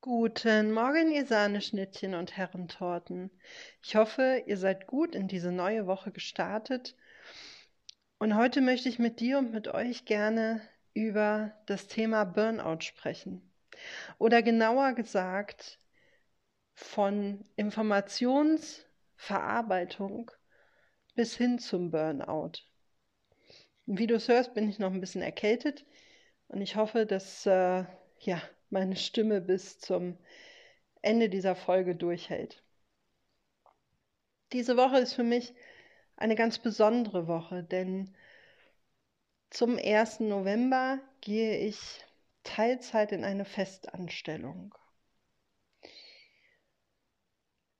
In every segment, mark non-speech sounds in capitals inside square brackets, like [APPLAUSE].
Guten Morgen, ihr Sahneschnittchen und Herrentorten. Ich hoffe, ihr seid gut in diese neue Woche gestartet. Und heute möchte ich mit dir und mit euch gerne über das Thema Burnout sprechen. Oder genauer gesagt, von Informationsverarbeitung bis hin zum Burnout. Wie du es hörst, bin ich noch ein bisschen erkältet und ich hoffe, dass äh, ja, meine Stimme bis zum Ende dieser Folge durchhält. Diese Woche ist für mich eine ganz besondere Woche, denn zum 1. November gehe ich Teilzeit in eine Festanstellung.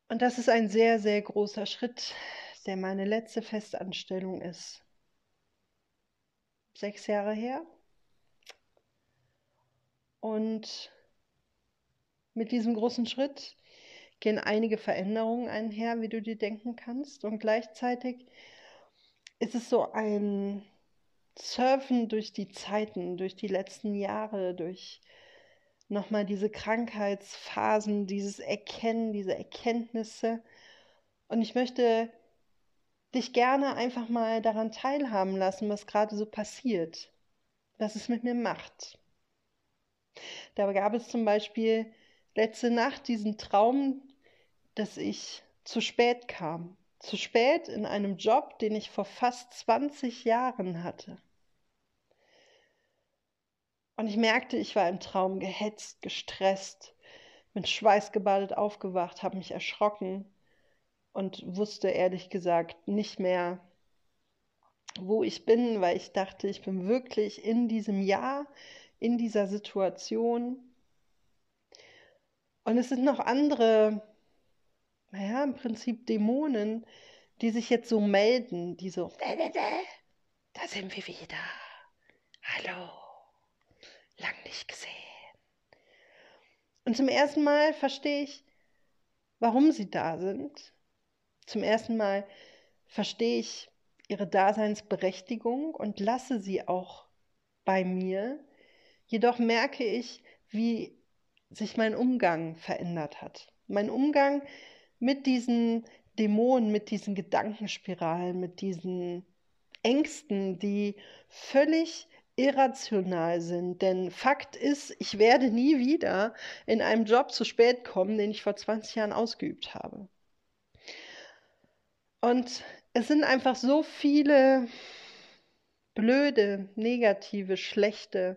Und das ist ein sehr, sehr großer Schritt, der meine letzte Festanstellung ist. Sechs Jahre her. Und mit diesem großen Schritt gehen einige Veränderungen einher, wie du dir denken kannst. Und gleichzeitig ist es so ein Surfen durch die Zeiten, durch die letzten Jahre, durch nochmal diese Krankheitsphasen, dieses Erkennen, diese Erkenntnisse. Und ich möchte dich gerne einfach mal daran teilhaben lassen, was gerade so passiert, was es mit mir macht. Da gab es zum Beispiel letzte Nacht diesen Traum, dass ich zu spät kam. Zu spät in einem Job, den ich vor fast 20 Jahren hatte. Und ich merkte, ich war im Traum gehetzt, gestresst, mit Schweiß gebadet aufgewacht, habe mich erschrocken und wusste ehrlich gesagt nicht mehr, wo ich bin, weil ich dachte, ich bin wirklich in diesem Jahr, in dieser Situation. Und es sind noch andere, naja, im Prinzip Dämonen, die sich jetzt so melden, die so, da sind wir wieder. Hallo lang nicht gesehen. Und zum ersten Mal verstehe ich, warum sie da sind. Zum ersten Mal verstehe ich ihre Daseinsberechtigung und lasse sie auch bei mir. Jedoch merke ich, wie sich mein Umgang verändert hat. Mein Umgang mit diesen Dämonen, mit diesen Gedankenspiralen, mit diesen Ängsten, die völlig irrational sind. Denn Fakt ist, ich werde nie wieder in einem Job zu spät kommen, den ich vor 20 Jahren ausgeübt habe. Und es sind einfach so viele blöde, negative, schlechte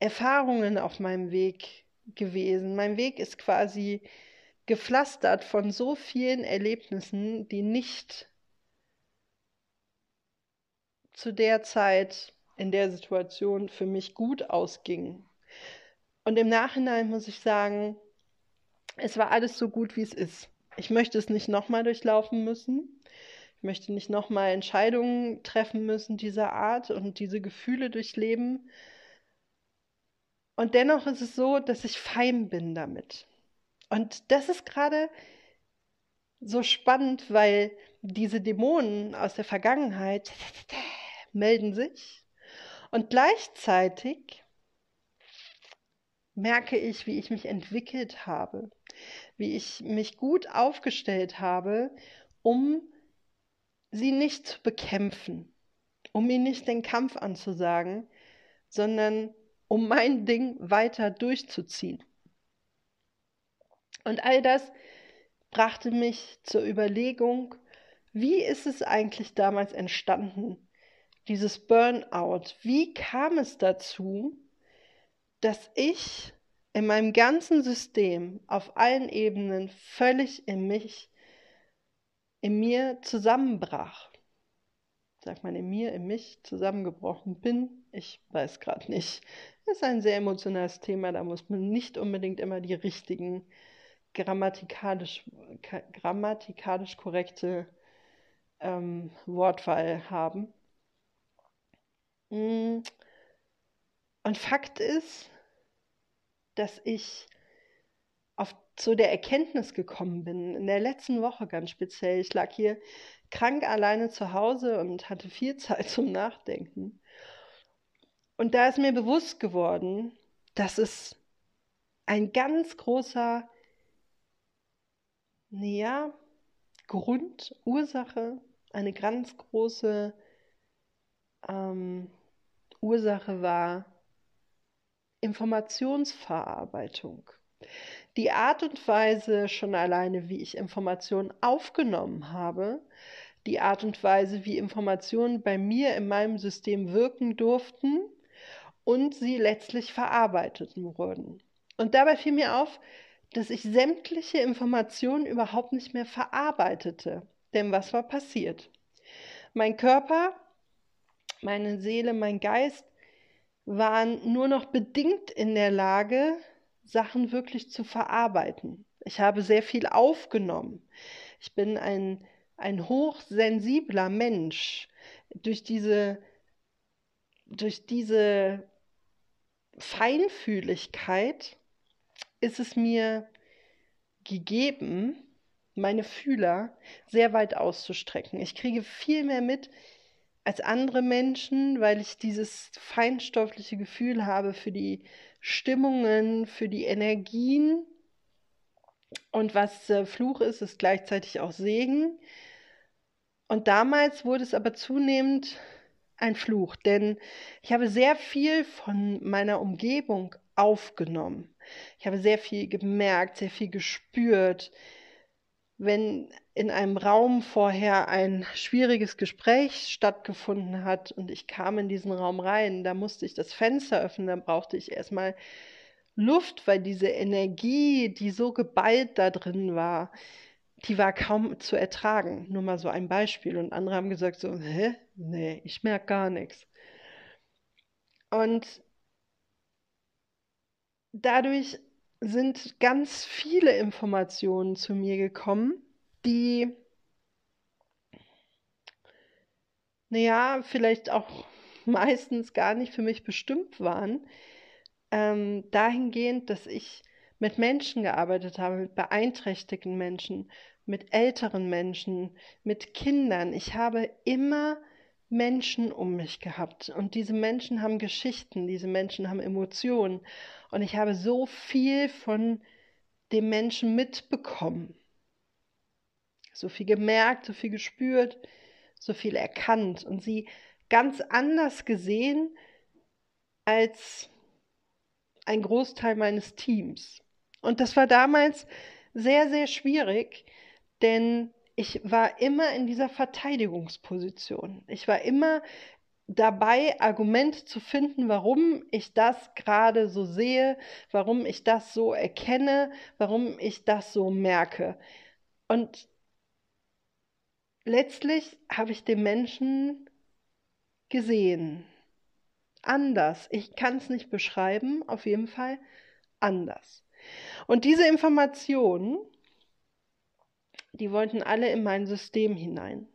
Erfahrungen auf meinem Weg gewesen. Mein Weg ist quasi gepflastert von so vielen Erlebnissen, die nicht zu der Zeit in der Situation für mich gut ausging. Und im Nachhinein muss ich sagen, es war alles so gut, wie es ist. Ich möchte es nicht nochmal durchlaufen müssen. Ich möchte nicht nochmal Entscheidungen treffen müssen dieser Art und diese Gefühle durchleben. Und dennoch ist es so, dass ich fein bin damit. Und das ist gerade so spannend, weil diese Dämonen aus der Vergangenheit [LAUGHS] melden sich und gleichzeitig merke ich, wie ich mich entwickelt habe, wie ich mich gut aufgestellt habe, um sie nicht zu bekämpfen, um ihnen nicht den Kampf anzusagen, sondern um mein Ding weiter durchzuziehen. Und all das brachte mich zur Überlegung, wie ist es eigentlich damals entstanden, dieses Burnout, wie kam es dazu, dass ich in meinem ganzen System auf allen Ebenen völlig in mich, in mir zusammenbrach? Sagt man in mir, in mich zusammengebrochen bin? Ich weiß gerade nicht. Das ist ein sehr emotionales Thema, da muss man nicht unbedingt immer die richtigen grammatikalisch, grammatikalisch korrekte ähm, Wortwahl haben. Mm. Und Fakt ist, dass ich auf, zu der Erkenntnis gekommen bin, in der letzten Woche ganz speziell. Ich lag hier krank alleine zu Hause und hatte viel Zeit zum Nachdenken. Und da ist mir bewusst geworden, dass es ein ganz großer, naja, Grund, Ursache, eine ganz große ähm, Ursache war Informationsverarbeitung. Die Art und Weise schon alleine, wie ich Informationen aufgenommen habe, die Art und Weise, wie Informationen bei mir in meinem System wirken durften und sie letztlich verarbeitet wurden. Und dabei fiel mir auf, dass ich sämtliche Informationen überhaupt nicht mehr verarbeitete. Denn was war passiert? Mein Körper, meine Seele, mein Geist waren nur noch bedingt in der Lage, Sachen wirklich zu verarbeiten. Ich habe sehr viel aufgenommen. Ich bin ein, ein hochsensibler Mensch. Durch diese, durch diese Feinfühligkeit ist es mir gegeben, meine Fühler sehr weit auszustrecken. Ich kriege viel mehr mit als andere Menschen, weil ich dieses feinstoffliche Gefühl habe für die Stimmungen, für die Energien. Und was äh, Fluch ist, ist gleichzeitig auch Segen. Und damals wurde es aber zunehmend ein Fluch, denn ich habe sehr viel von meiner Umgebung aufgenommen. Ich habe sehr viel gemerkt, sehr viel gespürt. Wenn in einem Raum vorher ein schwieriges Gespräch stattgefunden hat und ich kam in diesen Raum rein, da musste ich das Fenster öffnen, dann brauchte ich erstmal Luft, weil diese Energie, die so geballt da drin war, die war kaum zu ertragen. Nur mal so ein Beispiel. Und andere haben gesagt so, hä? Nee, ich merke gar nichts. Und dadurch sind ganz viele Informationen zu mir gekommen, die, naja, vielleicht auch [LAUGHS] meistens gar nicht für mich bestimmt waren, ähm, dahingehend, dass ich mit Menschen gearbeitet habe, mit beeinträchtigten Menschen, mit älteren Menschen, mit Kindern. Ich habe immer Menschen um mich gehabt und diese Menschen haben Geschichten, diese Menschen haben Emotionen und ich habe so viel von dem Menschen mitbekommen. So viel gemerkt, so viel gespürt, so viel erkannt und sie ganz anders gesehen als ein Großteil meines Teams. Und das war damals sehr, sehr schwierig, denn ich war immer in dieser Verteidigungsposition. Ich war immer dabei, Argumente zu finden, warum ich das gerade so sehe, warum ich das so erkenne, warum ich das so merke. Und letztlich habe ich den Menschen gesehen. Anders. Ich kann es nicht beschreiben, auf jeden Fall anders. Und diese Informationen, die wollten alle in mein System hinein.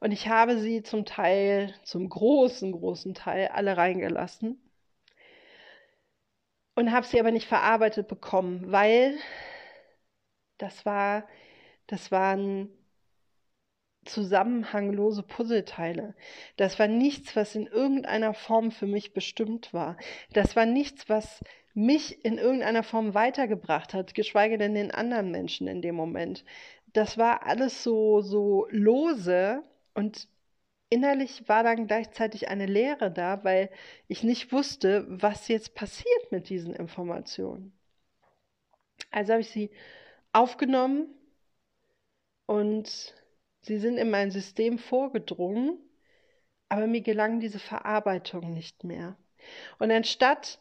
Und ich habe sie zum Teil, zum großen, großen Teil alle reingelassen und habe sie aber nicht verarbeitet bekommen, weil das war, das waren zusammenhanglose Puzzleteile. Das war nichts, was in irgendeiner Form für mich bestimmt war. Das war nichts, was mich in irgendeiner Form weitergebracht hat, geschweige denn den anderen Menschen in dem Moment. Das war alles so, so lose und innerlich war dann gleichzeitig eine Leere da, weil ich nicht wusste, was jetzt passiert mit diesen Informationen. Also habe ich sie aufgenommen und sie sind in mein System vorgedrungen, aber mir gelang diese Verarbeitung nicht mehr. Und anstatt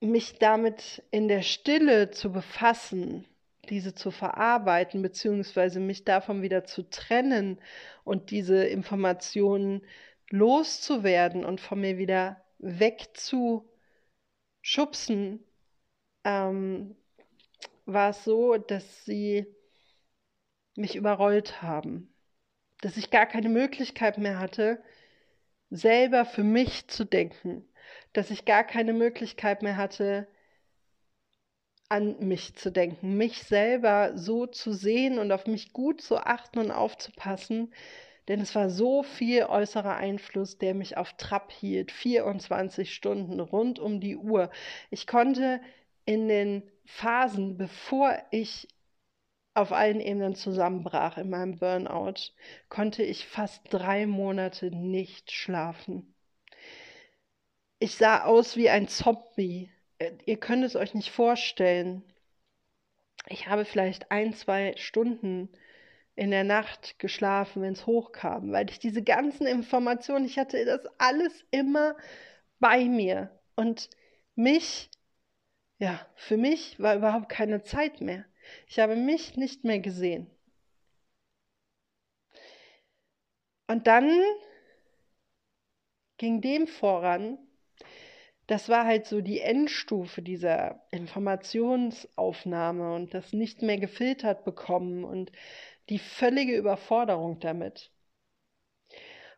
mich damit in der Stille zu befassen, diese zu verarbeiten, beziehungsweise mich davon wieder zu trennen und diese Informationen loszuwerden und von mir wieder wegzuschubsen, ähm, war es so, dass sie mich überrollt haben, dass ich gar keine Möglichkeit mehr hatte, selber für mich zu denken, dass ich gar keine Möglichkeit mehr hatte, an mich zu denken, mich selber so zu sehen und auf mich gut zu achten und aufzupassen, Denn es war so viel äußerer Einfluss, der mich auf Trab hielt, 24 Stunden rund um die Uhr. Ich konnte in den Phasen, bevor ich auf allen Ebenen zusammenbrach in meinem Burnout, konnte ich fast drei Monate nicht schlafen. Ich sah aus wie ein Zombie. Äh, ihr könnt es euch nicht vorstellen. Ich habe vielleicht ein, zwei Stunden in der Nacht geschlafen, wenn es hochkam, weil ich diese ganzen Informationen, ich hatte das alles immer bei mir. Und mich, ja, für mich war überhaupt keine Zeit mehr. Ich habe mich nicht mehr gesehen. Und dann ging dem voran, das war halt so die Endstufe dieser Informationsaufnahme und das nicht mehr gefiltert bekommen und die völlige Überforderung damit.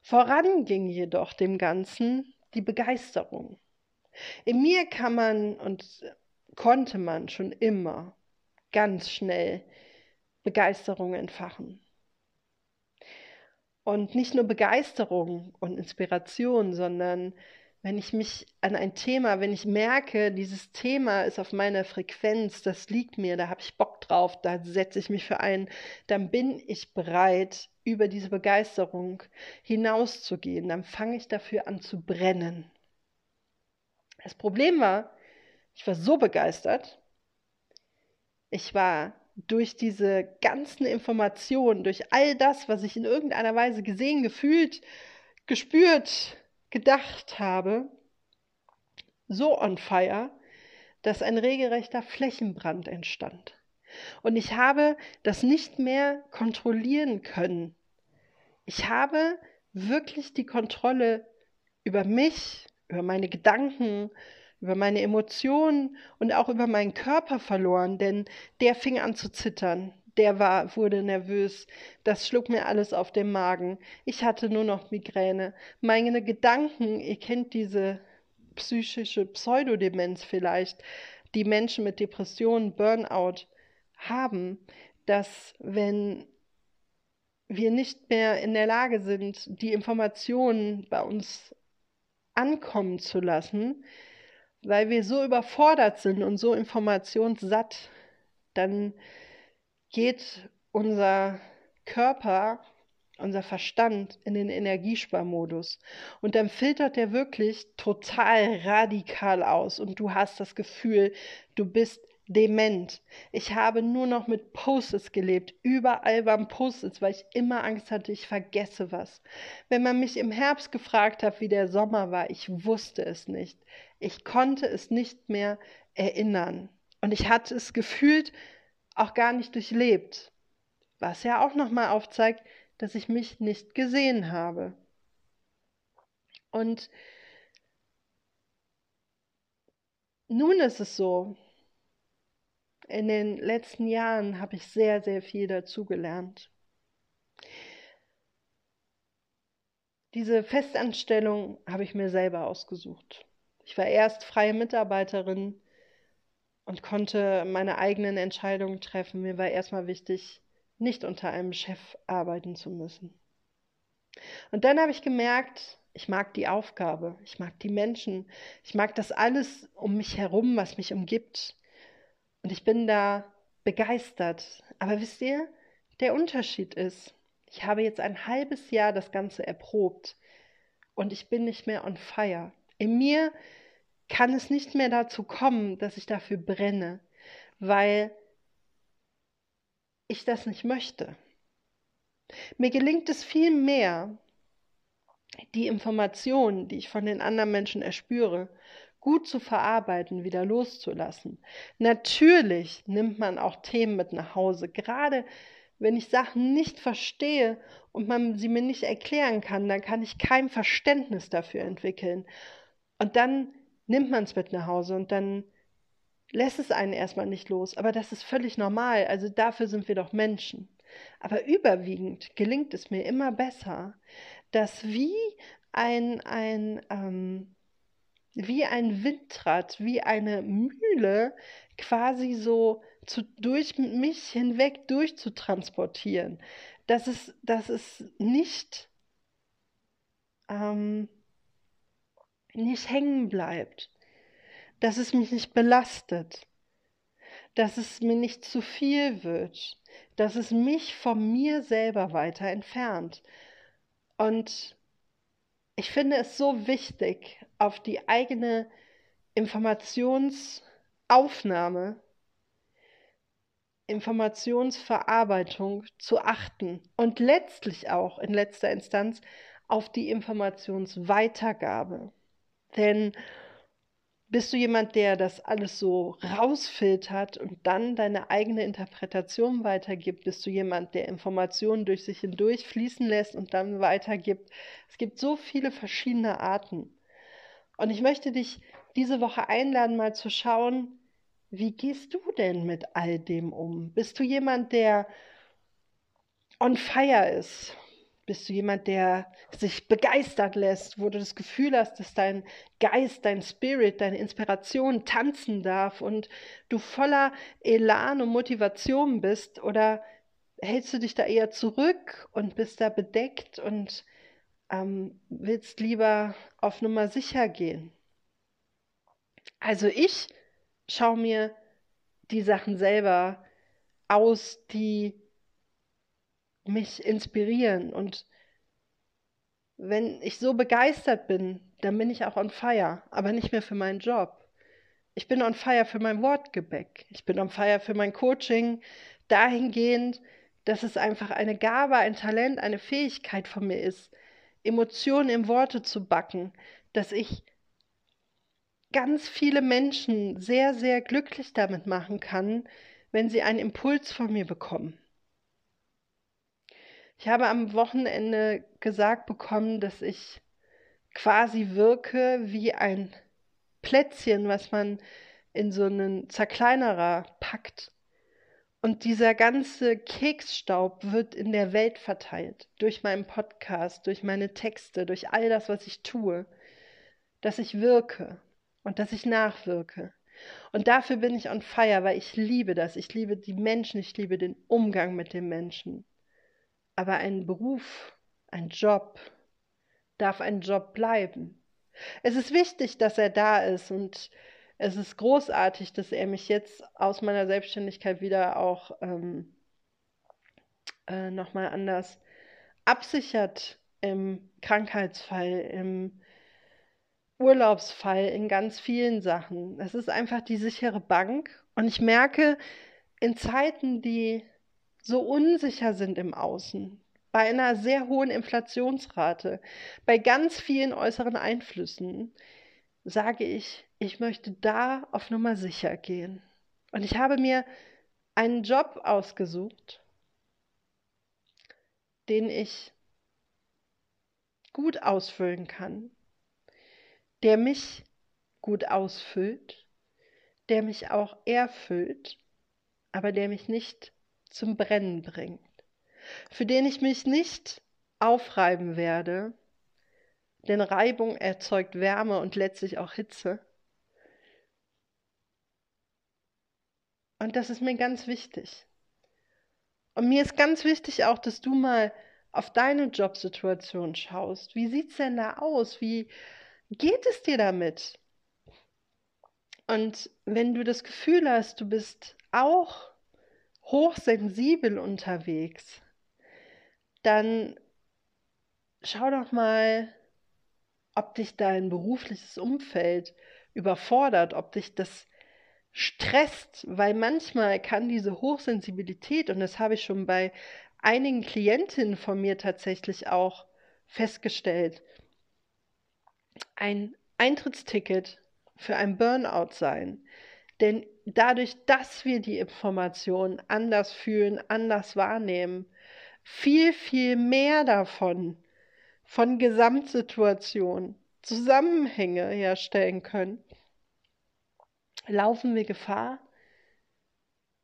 Voran ging jedoch dem Ganzen die Begeisterung. In mir kann man und konnte man schon immer ganz schnell Begeisterung entfachen. Und nicht nur Begeisterung und Inspiration, sondern wenn ich mich an ein Thema, wenn ich merke, dieses Thema ist auf meiner Frequenz, das liegt mir, da habe ich Bock drauf, da setze ich mich für ein, dann bin ich bereit, über diese Begeisterung hinauszugehen. Dann fange ich dafür an zu brennen. Das Problem war, ich war so begeistert, ich war durch diese ganzen Informationen, durch all das, was ich in irgendeiner Weise gesehen, gefühlt, gespürt, gedacht habe, so on fire, dass ein regelrechter Flächenbrand entstand. Und ich habe das nicht mehr kontrollieren können. Ich habe wirklich die Kontrolle über mich, über meine Gedanken, über meine Emotionen und auch über meinen Körper verloren, denn der fing an zu zittern. Der war, wurde nervös. Das schlug mir alles auf den Magen. Ich hatte nur noch Migräne. Meine Gedanken, ihr kennt diese psychische Pseudodemenz vielleicht, die Menschen mit Depressionen, Burnout haben, dass wenn wir nicht mehr in der Lage sind, die Informationen bei uns ankommen zu lassen, weil wir so überfordert sind und so informationssatt, dann geht unser Körper, unser Verstand in den Energiesparmodus. Und dann filtert er wirklich total radikal aus und du hast das Gefühl, du bist dement. Ich habe nur noch mit Post-its gelebt. Überall waren Post-its, weil ich immer Angst hatte, ich vergesse was. Wenn man mich im Herbst gefragt hat, wie der Sommer war, ich wusste es nicht. Ich konnte es nicht mehr erinnern. Und ich hatte es gefühlt auch gar nicht durchlebt. Was ja auch nochmal aufzeigt, dass ich mich nicht gesehen habe. Und nun ist es so, in den letzten Jahren habe ich sehr, sehr viel dazugelernt. Diese Festanstellung habe ich mir selber ausgesucht. Ich war erst freie Mitarbeiterin und konnte meine eigenen Entscheidungen treffen. Mir war erstmal wichtig, nicht unter einem Chef arbeiten zu müssen. Und dann habe ich gemerkt, ich mag die Aufgabe, ich mag die Menschen, ich mag das alles um mich herum, was mich umgibt. Und ich bin da begeistert. Aber wisst ihr, der Unterschied ist, ich habe jetzt ein halbes Jahr das Ganze erprobt und ich bin nicht mehr on fire. In mir kann es nicht mehr dazu kommen, dass ich dafür brenne, weil ich das nicht möchte. Mir gelingt es viel mehr, die Informationen, die ich von den anderen Menschen erspüre, gut zu verarbeiten, wieder loszulassen. Natürlich nimmt man auch Themen mit nach Hause, gerade wenn ich Sachen nicht verstehe und man sie mir nicht erklären kann, dann kann ich kein Verständnis dafür entwickeln. Und dann nimmt man es mit nach Hause und dann lässt es einen erstmal nicht los. Aber das ist völlig normal. Also dafür sind wir doch Menschen. Aber überwiegend gelingt es mir immer besser, dass wie ein, ein ähm, wie ein Windrad, wie eine Mühle quasi so zu, durch mich hinweg durchzutransportieren. dass es, dass es nicht, ähm, nicht hängen bleibt, dass es mich nicht belastet, dass es mir nicht zu viel wird, dass es mich von mir selber weiter entfernt. Und ich finde es so wichtig, auf die eigene Informationsaufnahme, Informationsverarbeitung zu achten und letztlich auch in letzter Instanz auf die Informationsweitergabe. Denn bist du jemand, der das alles so rausfiltert und dann deine eigene Interpretation weitergibt? Bist du jemand, der Informationen durch sich hindurch fließen lässt und dann weitergibt? Es gibt so viele verschiedene Arten. Und ich möchte dich diese Woche einladen, mal zu schauen, wie gehst du denn mit all dem um? Bist du jemand, der on fire ist? Bist du jemand, der sich begeistert lässt, wo du das Gefühl hast, dass dein Geist, dein Spirit, deine Inspiration tanzen darf und du voller Elan und Motivation bist? Oder hältst du dich da eher zurück und bist da bedeckt und ähm, willst lieber auf Nummer sicher gehen? Also ich schaue mir die Sachen selber aus, die mich inspirieren. Und wenn ich so begeistert bin, dann bin ich auch on fire, aber nicht mehr für meinen Job. Ich bin on fire für mein Wortgebäck. Ich bin on fire für mein Coaching, dahingehend, dass es einfach eine Gabe, ein Talent, eine Fähigkeit von mir ist, Emotionen in Worte zu backen, dass ich ganz viele Menschen sehr, sehr glücklich damit machen kann, wenn sie einen Impuls von mir bekommen. Ich habe am Wochenende gesagt bekommen, dass ich quasi wirke wie ein Plätzchen, was man in so einen Zerkleinerer packt. Und dieser ganze Keksstaub wird in der Welt verteilt. Durch meinen Podcast, durch meine Texte, durch all das, was ich tue. Dass ich wirke und dass ich nachwirke. Und dafür bin ich on fire, weil ich liebe das. Ich liebe die Menschen, ich liebe den Umgang mit den Menschen. Aber ein Beruf, ein Job darf ein Job bleiben. Es ist wichtig, dass er da ist und es ist großartig, dass er mich jetzt aus meiner Selbstständigkeit wieder auch ähm, äh, nochmal anders absichert im Krankheitsfall, im Urlaubsfall, in ganz vielen Sachen. Es ist einfach die sichere Bank und ich merke, in Zeiten, die so unsicher sind im Außen, bei einer sehr hohen Inflationsrate, bei ganz vielen äußeren Einflüssen, sage ich, ich möchte da auf Nummer sicher gehen. Und ich habe mir einen Job ausgesucht, den ich gut ausfüllen kann, der mich gut ausfüllt, der mich auch erfüllt, aber der mich nicht zum Brennen bringt, für den ich mich nicht aufreiben werde, denn Reibung erzeugt Wärme und letztlich auch Hitze. Und das ist mir ganz wichtig. Und mir ist ganz wichtig auch, dass du mal auf deine Jobsituation schaust. Wie sieht es denn da aus? Wie geht es dir damit? Und wenn du das Gefühl hast, du bist auch hochsensibel unterwegs, dann schau doch mal, ob dich dein berufliches Umfeld überfordert, ob dich das stresst, weil manchmal kann diese Hochsensibilität, und das habe ich schon bei einigen Klientinnen von mir tatsächlich auch festgestellt, ein Eintrittsticket für ein Burnout sein. Denn dadurch, dass wir die Informationen anders fühlen, anders wahrnehmen, viel, viel mehr davon, von Gesamtsituationen, Zusammenhänge herstellen können, laufen wir Gefahr,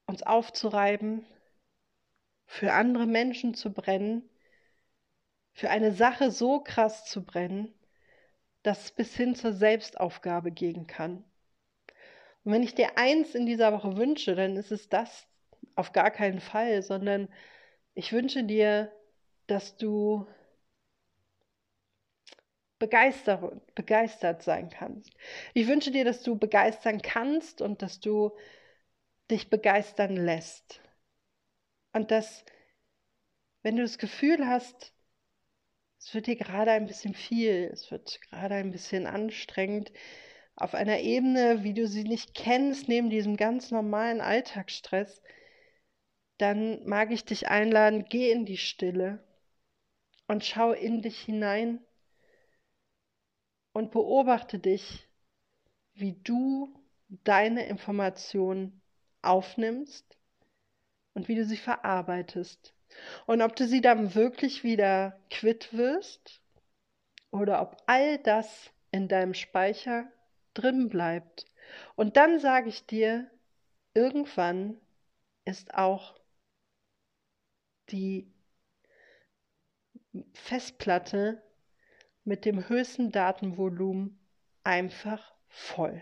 uns aufzureiben, für andere Menschen zu brennen, für eine Sache so krass zu brennen, dass es bis hin zur Selbstaufgabe gehen kann. Und wenn ich dir eins in dieser Woche wünsche, dann ist es das auf gar keinen Fall, sondern Ich wünsche dir, dass du begeistert, sein kannst. Ich wünsche dir, dass du begeistern kannst und dass du dich begeistern lässt. Und dass, wenn du das Gefühl hast, es wird dir gerade ein bisschen viel, es wird gerade ein bisschen anstrengend, auf einer Ebene, wie du sie nicht kennst, neben diesem ganz normalen Alltagsstress, dann mag ich dich einladen, geh in die Stille und schau in dich hinein und beobachte dich, wie du deine Informationen aufnimmst und wie du sie verarbeitest. Und ob du sie dann wirklich wieder quitt wirst oder ob all das in deinem Speicher drin bleibt. Und dann sage ich dir, irgendwann ist auch die Festplatte mit dem höchsten Datenvolumen einfach voll.